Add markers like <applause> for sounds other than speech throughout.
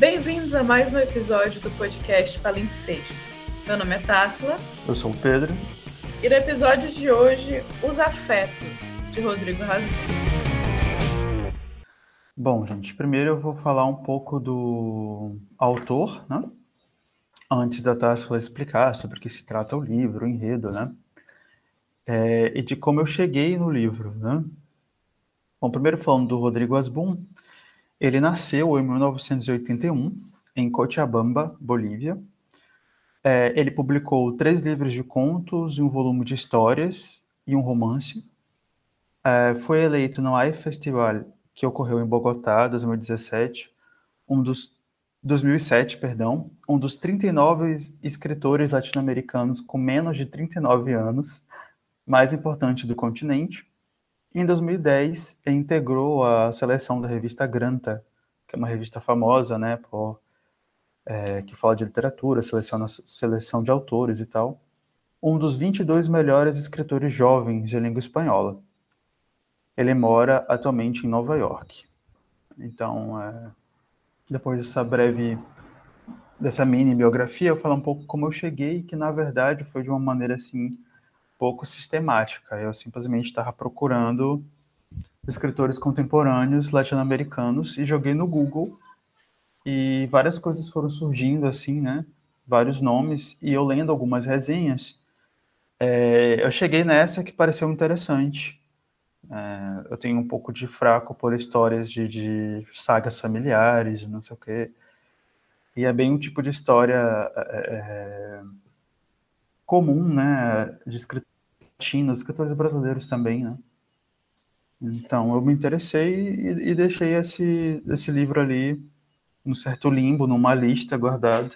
Bem-vindos a mais um episódio do podcast Palimpsesto. Meu nome é Tássila. Eu sou o Pedro. E no episódio de hoje, Os Afetos, de Rodrigo Rasmus. Bom, gente, primeiro eu vou falar um pouco do autor, né? Antes da Tássila explicar sobre o que se trata o livro, o enredo, né? É, e de como eu cheguei no livro, né? Bom, primeiro falando do Rodrigo Asbun, ele nasceu em 1981 em Cochabamba, Bolívia. É, ele publicou três livros de contos, um volume de histórias e um romance. É, foi eleito no AI Festival, que ocorreu em Bogotá, 2017, um dos 2007, perdão, um dos 39 escritores latino-americanos com menos de 39 anos mais importantes do continente em 2010, ele integrou a seleção da revista Granta, que é uma revista famosa, né, por, é, que fala de literatura, seleciona seleção de autores e tal, um dos 22 melhores escritores jovens de língua espanhola. Ele mora atualmente em Nova York. Então, é, depois dessa breve, dessa mini biografia, eu falo um pouco como eu cheguei, que na verdade foi de uma maneira assim pouco sistemática. Eu simplesmente estava procurando escritores contemporâneos latino-americanos e joguei no Google e várias coisas foram surgindo assim, né? Vários nomes e eu lendo algumas resenhas, é, eu cheguei nessa que pareceu interessante. É, eu tenho um pouco de fraco por histórias de, de sagas familiares, não sei o quê. E é bem um tipo de história é, comum, né, de escritores latinos, escritores brasileiros também, né? Então, eu me interessei e, e deixei esse, esse livro ali num certo limbo, numa lista guardada,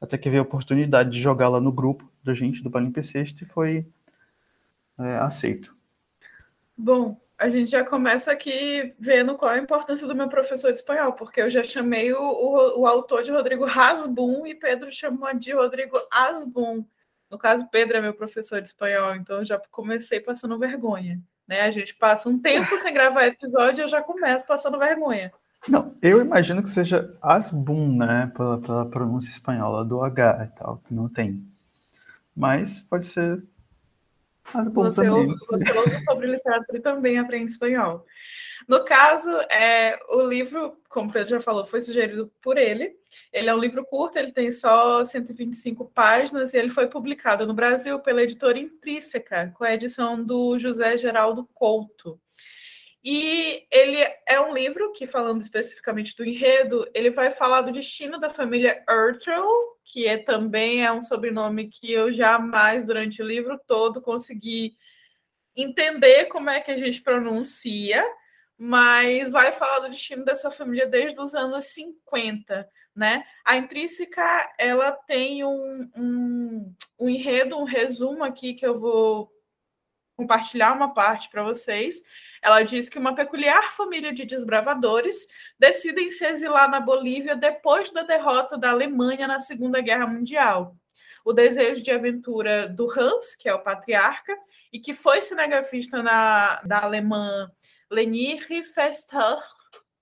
até que veio a oportunidade de jogá-la no grupo da gente, do Palimpsesto, e foi é, aceito. Bom, a gente já começa aqui vendo qual a importância do meu professor de espanhol, porque eu já chamei o, o, o autor de Rodrigo Rasbun e Pedro chamou de Rodrigo Asbun. No caso, Pedro é meu professor de espanhol, então eu já comecei passando vergonha. Né? A gente passa um tempo sem gravar episódio e eu já começo passando vergonha. Não, eu imagino que seja Asbun, né? Pela, pela pronúncia espanhola do H e tal, que não tem. Mas pode ser Asbun você também. Ouve, você ouve sobre literatura e também aprende espanhol. No caso, é, o livro, como o Pedro já falou, foi sugerido por ele. Ele é um livro curto, ele tem só 125 páginas e ele foi publicado no Brasil pela editora Intrínseca, com a edição do José Geraldo Couto. E ele é um livro que, falando especificamente do enredo, ele vai falar do destino da família Ertrel, que é, também é um sobrenome que eu jamais, durante o livro todo, consegui entender como é que a gente pronuncia mas vai falar do destino dessa família desde os anos 50, né? A Intrínseca, ela tem um, um, um enredo, um resumo aqui que eu vou compartilhar uma parte para vocês. Ela diz que uma peculiar família de desbravadores decidem se exilar na Bolívia depois da derrota da Alemanha na Segunda Guerra Mundial. O desejo de aventura do Hans, que é o patriarca, e que foi cinegrafista na, da alemã Leni Riefester,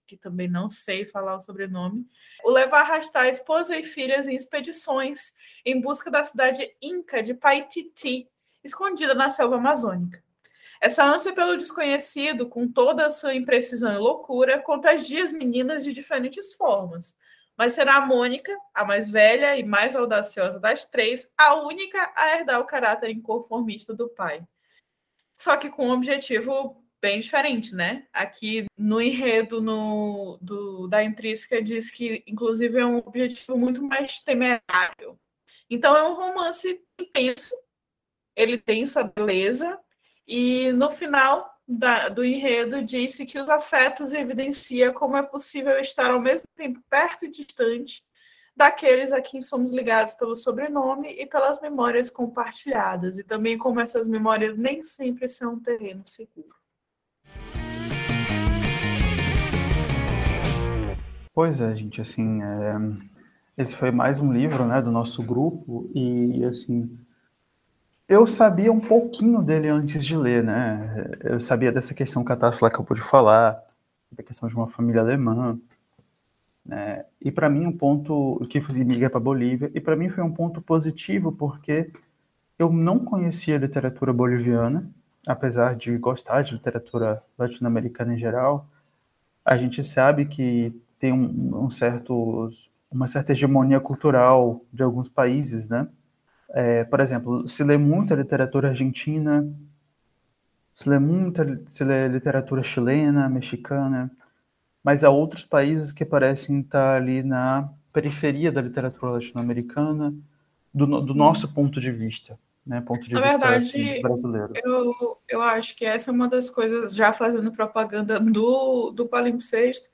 que também não sei falar o sobrenome, o leva a arrastar a esposa e filhas em expedições em busca da cidade inca de Paititi, escondida na selva amazônica. Essa ânsia pelo desconhecido, com toda a sua imprecisão e loucura, contagia as meninas de diferentes formas. Mas será a Mônica, a mais velha e mais audaciosa das três, a única a herdar o caráter inconformista do pai. Só que com um objetivo bem diferente, né? Aqui no enredo no, do, da intrínseca diz que, inclusive, é um objetivo muito mais temerário. Então, é um romance intenso, ele tem sua beleza, e no final da, do enredo disse que os afetos evidencia como é possível estar ao mesmo tempo perto e distante daqueles a quem somos ligados pelo sobrenome e pelas memórias compartilhadas, e também como essas memórias nem sempre são um terreno seguro. Pois é, gente, assim, é, esse foi mais um livro, né, do nosso grupo e, assim, eu sabia um pouquinho dele antes de ler, né, eu sabia dessa questão que a Tassila acabou de falar, da questão de uma família alemã, Né? E para mim um ponto que fui migra para Bolívia e para mim foi um ponto positivo porque eu não conhecia literatura boliviana, apesar de gostar de literatura latino-americana em geral. A gente sabe que tem um, um certo uma certa hegemonia cultural de alguns países, né? É, por exemplo, se lê muita literatura argentina, se lê muita se lê literatura chilena, mexicana, mas há outros países que parecem estar ali na periferia da literatura latino-americana, do, do, nosso ponto de vista, né? Ponto de na vista verdade, assim, brasileiro. Eu, eu acho que essa é uma das coisas, já fazendo propaganda do, do Palimpsesto,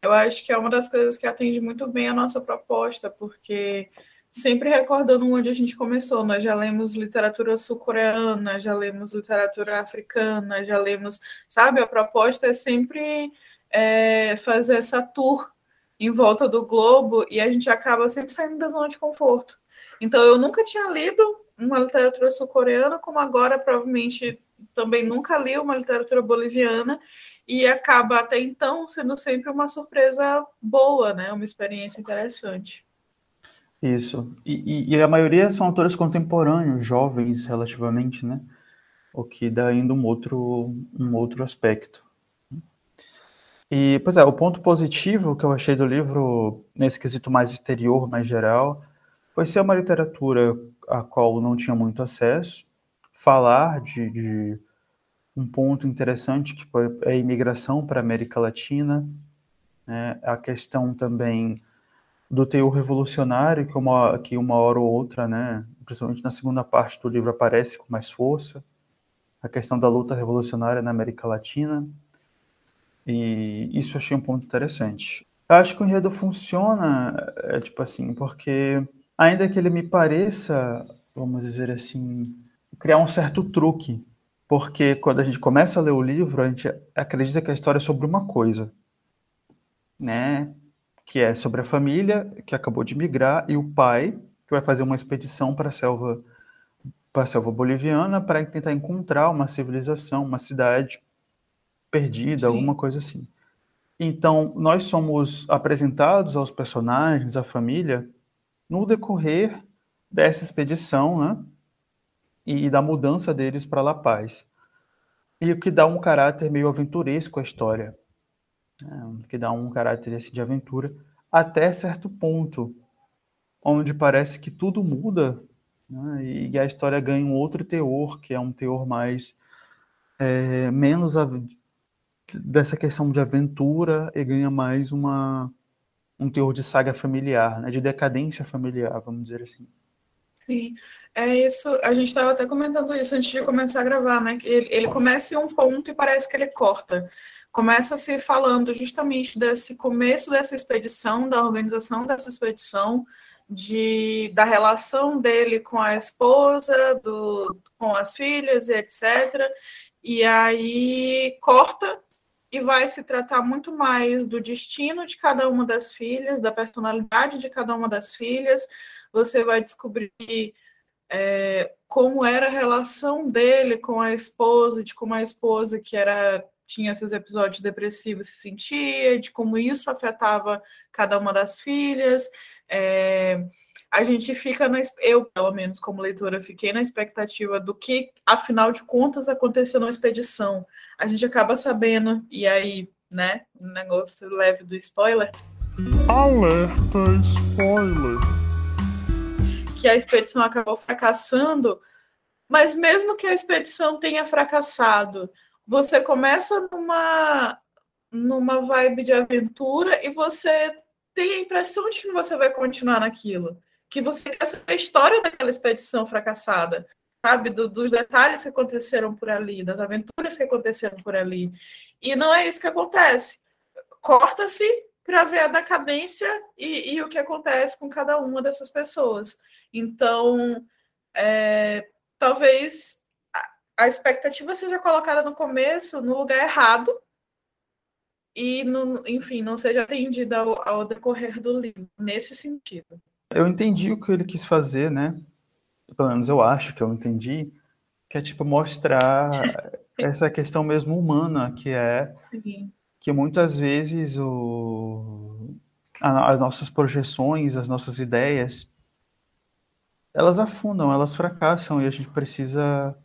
eu acho que é uma das coisas que atende muito bem a nossa proposta, porque sempre recordando onde a gente começou, nós já lemos literatura sul-coreana, já lemos literatura africana, já lemos, sabe? A proposta é sempre é, fazer essa tour em volta do globo e a gente acaba sempre saindo da zona de conforto. Então, eu nunca tinha lido uma literatura sul-coreana, como agora provavelmente também nunca li uma literatura boliviana, e acaba até então sendo sempre uma surpresa boa, né? Uma experiência interessante. Isso. E, e, a maioria são autores contemporâneos, jovens relativamente, né? O que dá ainda um outro, um outro aspecto. E, pois é, o ponto positivo que eu achei do livro, nesse quesito mais exterior, mais geral, foi ser uma literatura a qual não tinha muito acesso, falar de, de um ponto interessante que foi a imigração para a América Latina, né? a questão também do teor revolucionário, que uma, que uma hora ou outra, né, principalmente na segunda parte do livro, aparece com mais força, a questão da luta revolucionária na América Latina, e isso eu achei um ponto interessante. Eu acho que o enredo funciona, é, tipo assim, porque ainda que ele me pareça, vamos dizer assim, criar um certo truque, porque quando a gente começa a ler o livro, a gente acredita que a história é sobre uma coisa, né? Que é sobre a família que acabou de migrar e o pai que vai fazer uma expedição para a selva para a selva boliviana para tentar encontrar uma civilização, uma cidade perdida, Sim. alguma coisa assim. Então, nós somos apresentados aos personagens, à família, no decorrer dessa expedição, né? E da mudança deles para La Paz. E o que dá um caráter meio aventuresco à história né, que dá um caráter assim, de aventura, até certo ponto, onde parece que tudo muda né, e a história ganha um outro teor, que é um teor mais é, menos a, dessa questão de aventura e ganha mais uma um teor de saga familiar, né, de decadência familiar, vamos dizer assim. Sim, é isso. A gente estava até comentando isso antes de começar a gravar, né? Ele, ele começa em um ponto e parece que ele corta começa se falando justamente desse começo dessa expedição, da organização dessa expedição, de, da relação dele com a esposa, do, com as filhas, etc. E aí corta e vai se tratar muito mais do destino de cada uma das filhas, da personalidade de cada uma das filhas. Você vai descobrir é, como era a relação dele com a esposa, de como a esposa, que era tinha esses episódios depressivos se sentia, de como isso afetava cada uma das filhas. É, a gente fica na. Eu, pelo menos, como leitora, fiquei na expectativa do que, afinal de contas, aconteceu na expedição. A gente acaba sabendo, e aí, né, o um negócio leve do spoiler. Alerta spoiler! Que a expedição acabou fracassando, mas mesmo que a expedição tenha fracassado, você começa numa, numa vibe de aventura e você tem a impressão de que você vai continuar naquilo. Que você quer saber a história daquela expedição fracassada, sabe? Do, dos detalhes que aconteceram por ali, das aventuras que aconteceram por ali. E não é isso que acontece. Corta-se para ver a decadência e, e, o que acontece com cada uma dessas pessoas. Então, é, talvez a expectativa seja colocada no começo no lugar errado e, no, enfim, não seja atendida ao, ao, decorrer do livro, nesse sentido. Eu entendi o que ele quis fazer, né? Pelo menos eu acho que eu entendi, que é tipo mostrar <laughs> essa questão mesmo humana, que é Sim. que muitas vezes o as nossas projeções, as nossas ideias, elas afundam, elas fracassam e a gente precisa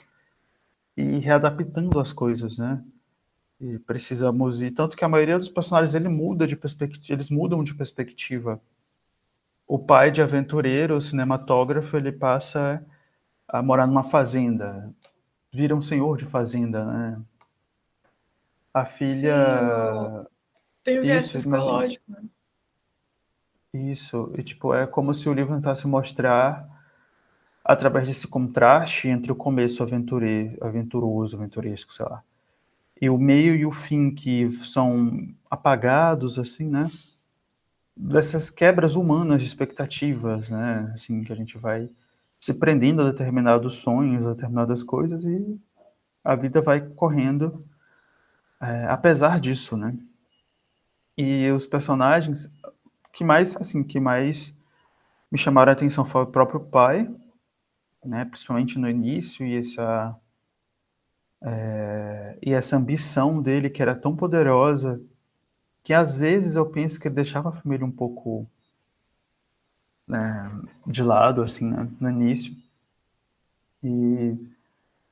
ir readaptando as coisas, né? E precisamos ir tanto que a maioria dos personagens ele muda de perspectiva, eles mudam de perspectiva. O pai de aventureiro, o cinematógrafo, ele passa a morar numa fazenda, vira um senhor de fazenda, né? A filha Sim, tem um viés psicológico, né? Isso, e tipo, é como se o livro tentasse mostrar através desse contraste entre o começo aventure, aventuroso, aventuresco, sei lá, e o meio e o fim que são apagados, assim, né? Dessas quebras humanas de expectativas, né? Assim, que a gente vai se prendendo a determinados sonhos, a determinadas coisas e a vida vai correndo é, apesar disso, né? E os personagens que mais, assim, que mais me chamaram a atenção foi o próprio pai, né? Principalmente no início e essa é, e essa ambição dele que era tão poderosa que às vezes eu penso que ele deixava a família um pouco né, de lado assim né, no início e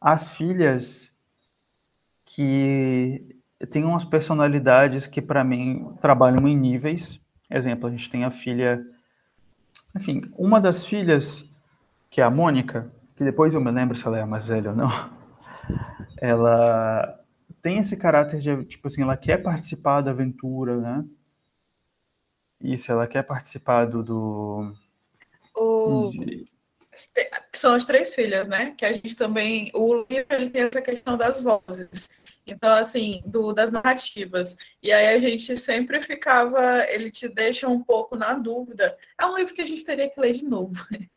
as filhas que têm umas personalidades que para mim trabalham em níveis exemplo a gente tem a filha enfim uma das filhas que é a Mônica que depois eu me lembro se ela é mais velha ou não <laughs> ela tem esse caráter de, tipo assim, ela quer participar da aventura, né? Isso, ela quer participar do. do... O... De... São as três filhas, né? Que a gente também. O livro ele tem essa questão das vozes. Então, assim, do, das narrativas. E aí a gente sempre ficava. Ele te deixa um pouco na dúvida. É um livro que a gente teria que ler de novo. <laughs>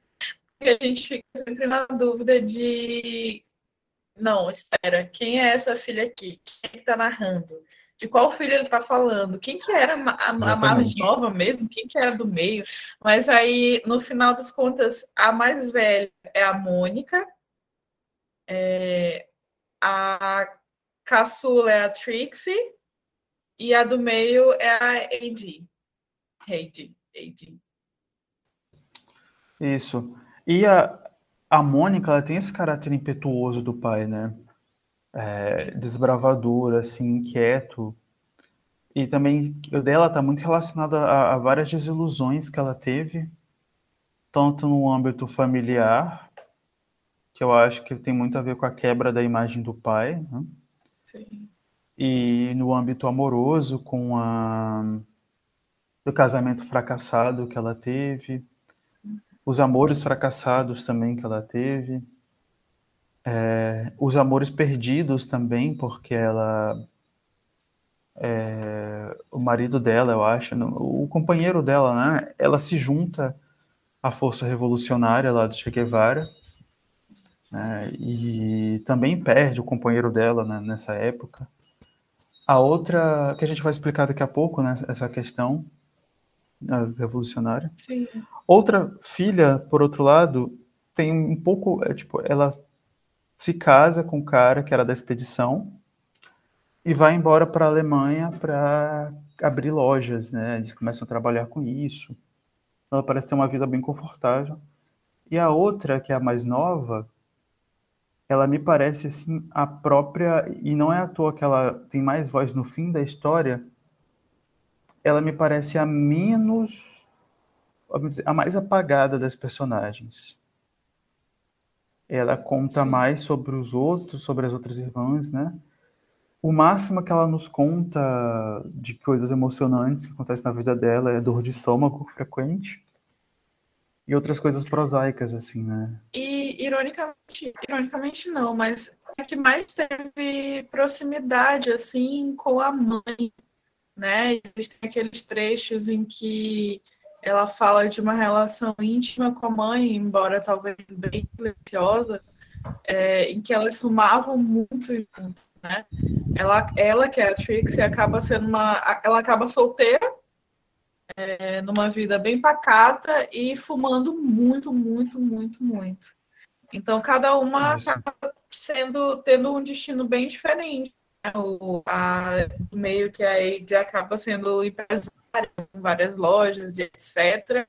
A gente fica sempre na dúvida de não, espera, quem é essa filha aqui? Quem é que tá narrando? De qual filho ele tá falando? Quem que era a, a mais nova mesmo? Quem que era do meio? Mas aí, no final das contas, a mais velha é a Mônica, é, a caçula é a Trixie e a do meio é a AD. Heidi. AD. Isso. E a, a Mônica, ela tem esse caráter impetuoso do pai, né? É, desbravador, assim, inquieto. E também o dela está muito relacionado a, a, várias desilusões que ela teve, tanto no âmbito familiar, que eu acho que tem muito a ver com a quebra da imagem do pai, né? Sim. e no âmbito amoroso, com a do casamento fracassado que ela teve os amores fracassados também que ela teve, é, os amores perdidos também, porque ela. É, o marido dela, eu acho, o companheiro dela, né? Ela se junta à força revolucionária lá do Che Guevara, né, e também perde o companheiro dela né, nessa época. A outra, que a gente vai explicar daqui a pouco, né, essa questão, revolucionária. Sim. Outra filha, por outro lado, tem um pouco, é, tipo, ela se casa com um cara que era da expedição e vai embora para a Alemanha para abrir lojas, né? Eles começam a trabalhar com isso. Ela parece ter uma vida bem confortável. E a outra, que é a mais nova, ela me parece assim a própria e não é à toa que ela tem mais voz no fim da história, ela me parece a menos, a mais apagada das personagens. Ela conta Sim. mais sobre os outros, sobre as outras irmãs, né? O máximo que ela nos conta de coisas emocionantes que acontecem na vida dela é dor de estômago frequente e outras coisas prosaicas, assim, né? E, ironicamente, ironicamente não, mas é que mais teve proximidade, assim, com a mãe, né? Eles têm aqueles trechos em que ela fala de uma relação íntima com a mãe, embora talvez bem silenciosa, é, em que elas sumavam muito juntos, né? Ela, ela que é a Trixie, acaba sendo uma, ela acaba solteira, é, numa vida bem pacata e fumando muito, muito, muito, muito. Então cada uma acaba sendo tendo um destino bem diferente o a, meio que aí já acaba sendo empresária com várias lojas e etc.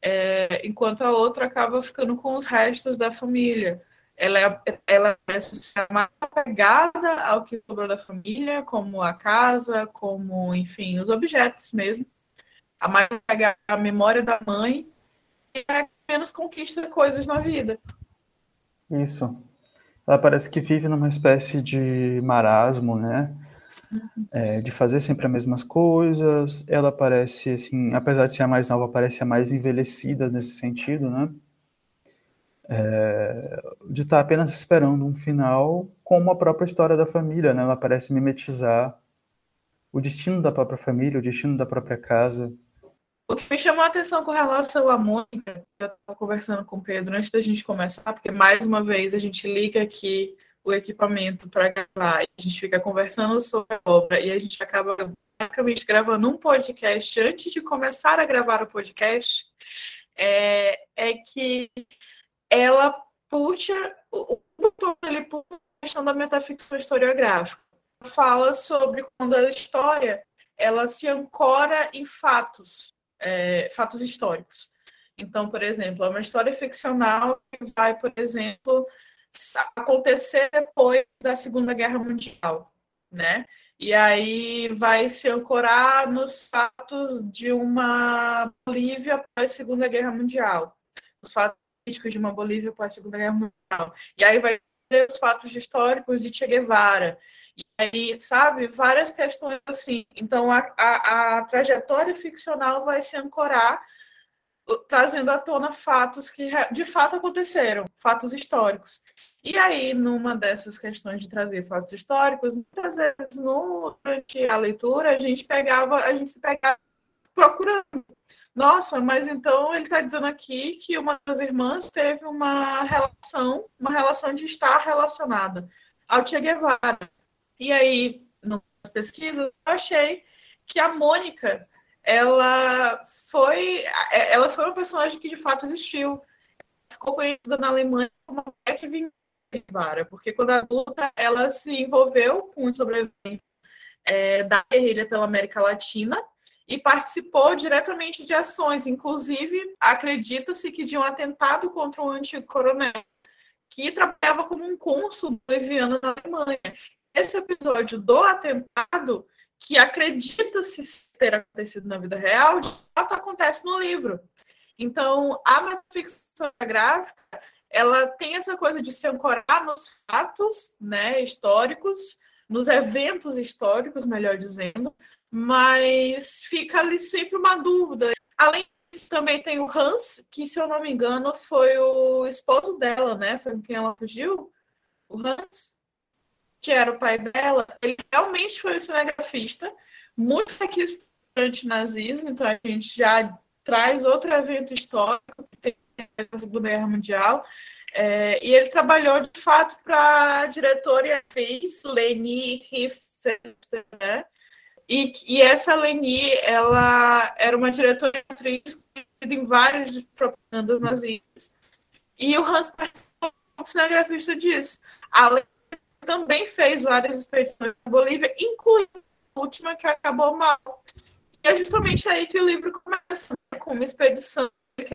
É, enquanto a outra acaba ficando com os restos da família. Ela é, ela é mais apegada ao que sobrou da família, como a casa, como, enfim, os objetos mesmo. A mais apegada à memória da mãe e menos conquista coisas na vida. Isso. Ela parece que vive numa espécie de marasmo, né? Uhum. É, de fazer sempre as mesmas coisas. Ela parece, assim, apesar de ser a mais nova, parece a mais envelhecida nesse sentido, né? É, de estar apenas esperando um final como a própria história da família, né? Ela parece mimetizar o destino da própria família, o destino da própria casa. O que me chamou a atenção com relação à Mônica, eu estava conversando com o Pedro antes da gente começar, porque mais uma vez a gente liga aqui o equipamento para gravar, a gente fica conversando sobre a obra e a gente acaba basicamente gravando um podcast antes de começar a gravar o podcast, é, é que ela puxa o ele puxa a questão da metaficção historiográfica. Fala sobre quando a história ela se ancora em fatos é, fatos históricos. Então, por exemplo, é uma história ficcional que vai, por exemplo, acontecer depois da Segunda Guerra Mundial, né? E aí vai se ancorar nos fatos de uma Bolívia após a Segunda Guerra Mundial, os fatos políticos de uma Bolívia após a Segunda Guerra Mundial. E aí vai ter os fatos históricos de Che Guevara, e aí, sabe, várias questões assim. Então, a, a, a trajetória ficcional vai se ancorar trazendo à tona fatos que de fato aconteceram, fatos históricos. E aí, numa dessas questões de trazer fatos históricos, muitas vezes no, durante a leitura a gente pegava, a gente se pegava procurando. Nossa, mas então ele está dizendo aqui que uma das irmãs teve uma relação, uma relação de estar relacionada ao Che Guevara. E aí, nas pesquisas, eu achei que a Mônica, ela foi, ela foi uma personagem que de fato existiu. Ficou conhecida na Alemanha como Jack Vara, porque quando adulta ela se envolveu com os sobreviventes é, da guerrilha pela América Latina e participou diretamente de ações, inclusive acredita-se que de um atentado contra um antigo coronel que trabalhava como um cônsul boliviano na Alemanha esse episódio do atentado, que acredita-se ter acontecido na vida real, de fato acontece no livro. Então, a ficção gráfica, ela tem essa coisa de se ancorar nos fatos né, históricos, nos eventos históricos, melhor dizendo, mas fica ali sempre uma dúvida. Além disso, também tem o Hans, que, se eu não me engano, foi o esposo dela, né? Foi com quem ela fugiu. O Hans que era o pai dela, ele realmente foi um cinegrafista, muito durante nazismo, então a gente já traz outro evento histórico que tem a Segunda Guerra Mundial. É, e ele trabalhou de fato para a diretora e atriz Leni Riefenstahl, né? E, e essa Leni, ela era uma diretora e atriz em várias propagandas nazistas. E o Hans participou cinegrafista disso. Além também fez várias expedições na Bolívia, incluindo a última que acabou mal. E é justamente aí que o livro começa, né, com uma expedição,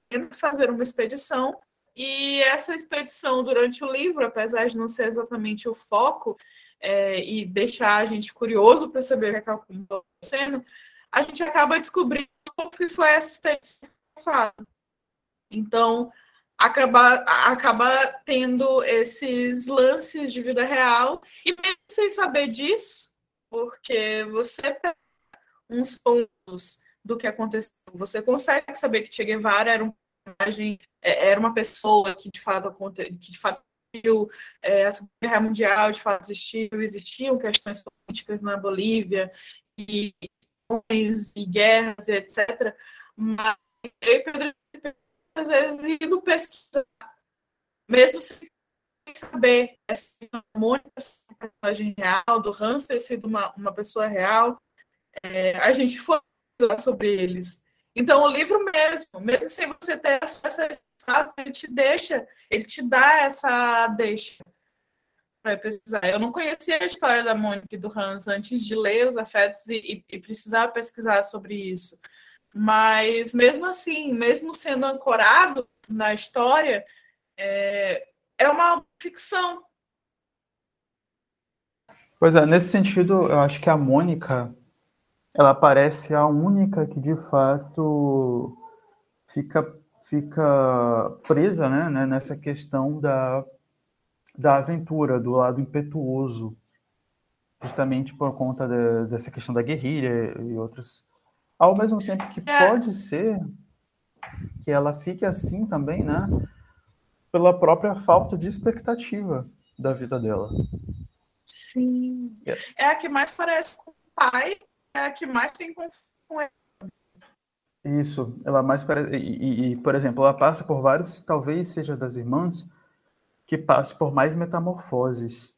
querendo fazer uma expedição, e essa expedição durante o livro, apesar de não ser exatamente o foco, é, e deixar a gente curioso para saber o que está acontecendo, a gente acaba descobrindo o que foi essa expedição. Então, acaba, acaba tendo esses lances de vida real e mesmo sem saber disso, porque você pega uns pontos do que aconteceu, você consegue saber que Che Guevara era um personagem, é, era uma pessoa que de fato que de fato existiu, é, a Segunda Guerra Mundial de fato existiu, existiam questões políticas na Bolívia e, e guerras, etc. Mas Pedro às vezes indo pesquisar, mesmo sem saber é uma personagem real, do Hans ter sido uma, uma pessoa real, é, a gente foi sobre eles. Então, o livro mesmo, mesmo sem você ter acesso a fatos, ele te deixa, ele te dá essa deixa para pesquisar. Eu não conhecia a história da Mônica e do Hans antes de ler os afetos e, e, e precisar pesquisar sobre isso. Mas mesmo assim, mesmo sendo ancorado na história, é, é uma ficção. Pois é, nesse sentido, eu acho que a Mônica, ela parece a única que de fato fica, fica presa né, né, nessa questão da, da aventura, do lado impetuoso, justamente por conta de, dessa questão da guerrilha e outros. Ao mesmo tempo que é. pode ser que ela fique assim também, né? Pela própria falta de expectativa da vida dela. Sim. É, é a que mais parece com o pai, é a que mais tem com ele. Isso, ela mais parece. E, e, e, por exemplo, ela passa por vários, talvez seja das irmãs, que passe por mais metamorfoses.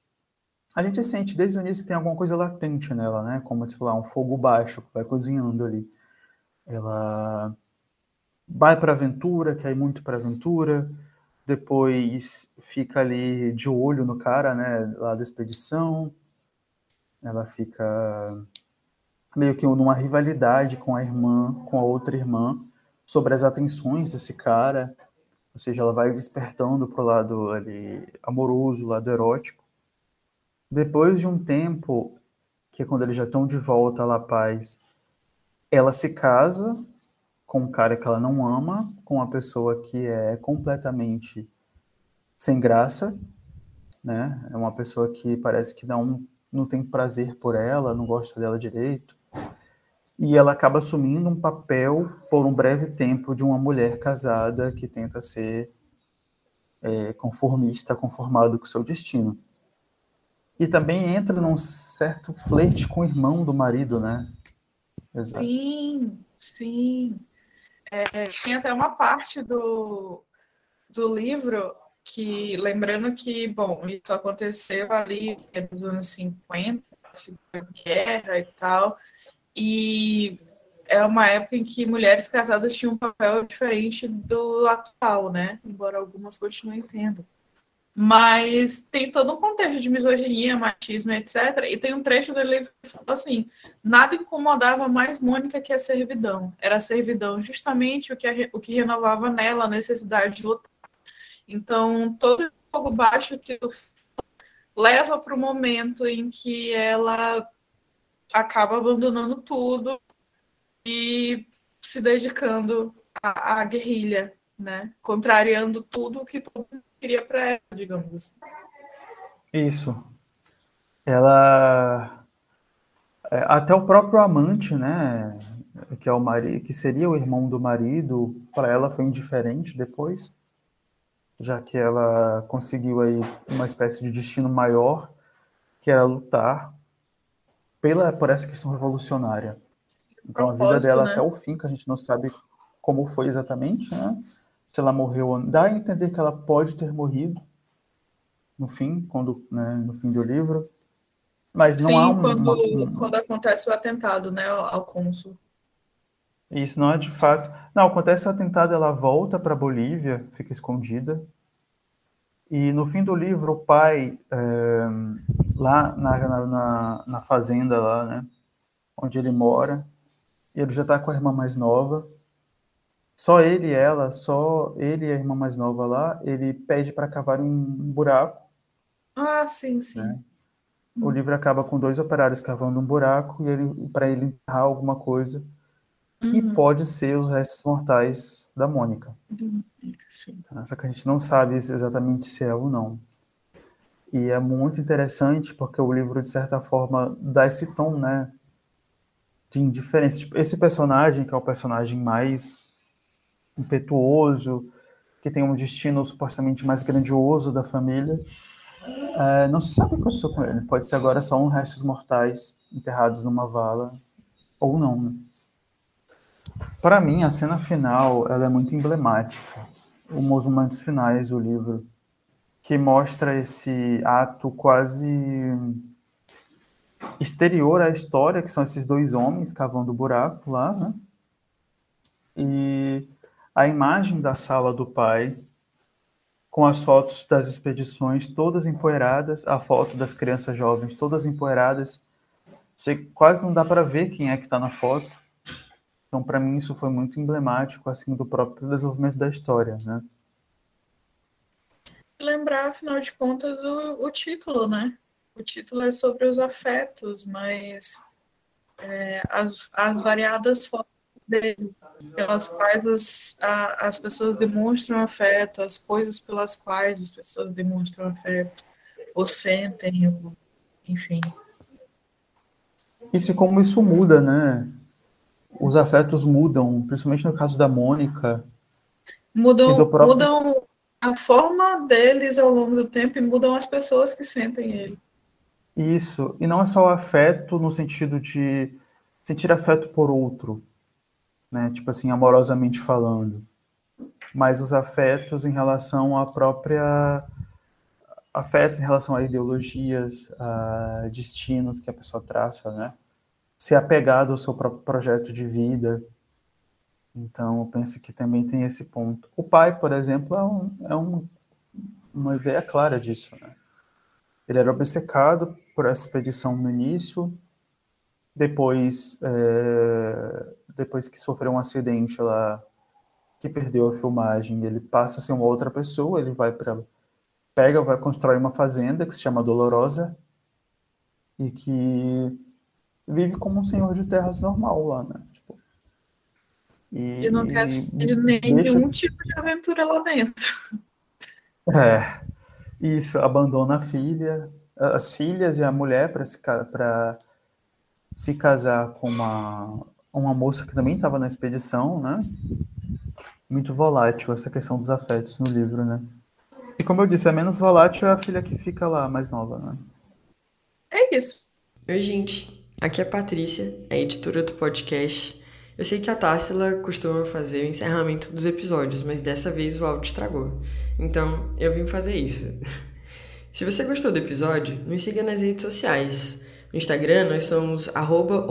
A gente sente desde o início que tem alguma coisa latente nela, né? Como, tipo lá, um fogo baixo que vai cozinhando ali. Ela vai para aventura, quer ir muito para aventura, depois fica ali de olho no cara, né, lá da expedição, ela fica meio que numa rivalidade com a irmã, com a outra irmã, sobre as atenções desse cara, ou seja, ela vai despertando pro lado ali amoroso, lado erótico. Depois de um tempo, que é quando eles já estão de volta La Paz, ela se casa com um cara que ela não ama, com uma pessoa que é completamente sem graça, né? É uma pessoa que parece que não, não tem prazer por ela, não gosta dela direito. E ela acaba assumindo um papel por um breve tempo de uma mulher casada que tenta ser é, conformista, conformado com seu destino. E também entra num certo flerte com o irmão do marido, né? Exato. Sim, sim. É, tem até uma parte do, do livro que, lembrando que, bom, isso aconteceu ali nos anos 50, Segunda Guerra e tal, e é uma época em que mulheres casadas tinham um papel diferente do atual, né? Embora algumas continuem tendo. Mas tem todo um contexto de misoginia, machismo, etc. E tem um trecho do livro que fala assim: nada incomodava mais Mônica que a servidão. Era a servidão justamente o que, o que renovava nela a necessidade de lutar. Então, todo o fogo baixo que leva para o momento em que ela acaba abandonando tudo e se dedicando à, à guerrilha, né? Contrariando tudo que todo mundo queria para ela, digamos assim. Isso. Ela é, até o próprio amante, né, que é o marido, que seria o irmão do marido, para ela foi indiferente depois, já que ela conseguiu aí uma espécie de destino maior, que era lutar pela por essa questão revolucionária. Então a vida dela né? até o fim, que a gente não sabe como foi exatamente, né? Se ela morreu, dá a entender que ela pode ter morrido no fim, quando, né, no fim do livro, mas não Sim, há um, quando, uma, um... quando acontece o atentado, né, ao cônsul. Isso não é de fato. Não, acontece o atentado, ela volta para Bolívia, fica escondida. E no fim do livro, o pai, é, lá na, na, na, fazenda, lá, né, onde ele mora, ele já está com a irmã mais nova, só ele e ela, só ele e a irmã mais nova lá, ele pede para cavar um buraco. Ah, sim, sim. Né? Hum. O livro acaba com dois operários cavando um buraco e ele para ele enterrar alguma coisa que uhum. pode ser os restos mortais da Mônica. Uhum. Tá? Só que a gente não sabe exatamente se é ou não. E é muito interessante porque o livro, de certa forma, dá esse tom, né? De indiferença. Tipo, esse personagem, que é o personagem mais impetuoso, que tem um destino supostamente mais grandioso da família. É, não se sabe o que aconteceu com ele. Pode ser agora só um restos mortais enterrados numa vala, ou não. Né? Para mim, a cena final ela é muito emblemática. Os momentos finais do livro, que mostra esse ato quase exterior à história, que são esses dois homens cavando buraco lá, né? E a imagem da sala do pai com as fotos das expedições todas empoeiradas, a foto das crianças jovens todas empoeiradas. Você quase não dá para ver quem é que está na foto. Então, para mim, isso foi muito emblemático assim do próprio desenvolvimento da história, né? Lembrar, afinal de contas, o, o título, né? O título é sobre os afetos, mas é, as, as variadas formas dele, pelas quais as, a, as pessoas demonstram afeto, as coisas pelas quais as pessoas demonstram afeto, ou sentem, ou, enfim. Isso como isso muda, né? Os afetos mudam, principalmente no caso da Mônica. Mudam, próprio... mudam a forma deles ao longo do tempo e mudam as pessoas que sentem ele. Isso, e não é só o afeto no sentido de sentir afeto por outro, né? Tipo assim, amorosamente falando, mas os afetos em relação à própria afetos em relação a ideologias, a destinos que a pessoa traça, né? Ser apegado ao seu próprio projeto de vida. Então, eu penso que também tem esse ponto. O pai, por exemplo, é, um, é um, uma ideia clara disso, né? Ele era obcecado por essa expedição no início, depois, é, depois que sofreu um acidente lá, que perdeu a filmagem, ele passa a ser uma outra pessoa, ele vai para pega, vai constrói uma fazenda que se chama Dolorosa e que vive como um senhor de terras normal lá, né? Tipo, e, e não quer nenhum deixa... tipo de aventura lá dentro. É, isso, abandona a filha, as filhas e a mulher para se, se casar com uma, uma moça que também estava na expedição, né? Muito volátil essa questão dos afetos no livro, né? E como eu disse, a menos volátil é a filha que fica lá, mais nova, né? É isso. Oi, gente. Aqui é a Patrícia, a editora do podcast. Eu sei que a Tássila costuma fazer o encerramento dos episódios, mas dessa vez o áudio estragou. Então, eu vim fazer isso. <laughs> Se você gostou do episódio, nos siga nas redes sociais. No Instagram, nós somos arroba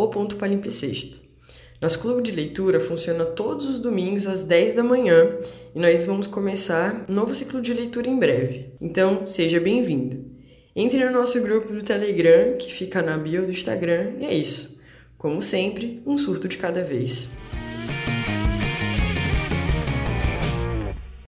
Nosso clube de leitura funciona todos os domingos às 10 da manhã e nós vamos começar um novo ciclo de leitura em breve. Então, seja bem-vindo. Entre no nosso grupo do Telegram, que fica na bio do Instagram, e é isso. Como sempre, um surto de cada vez.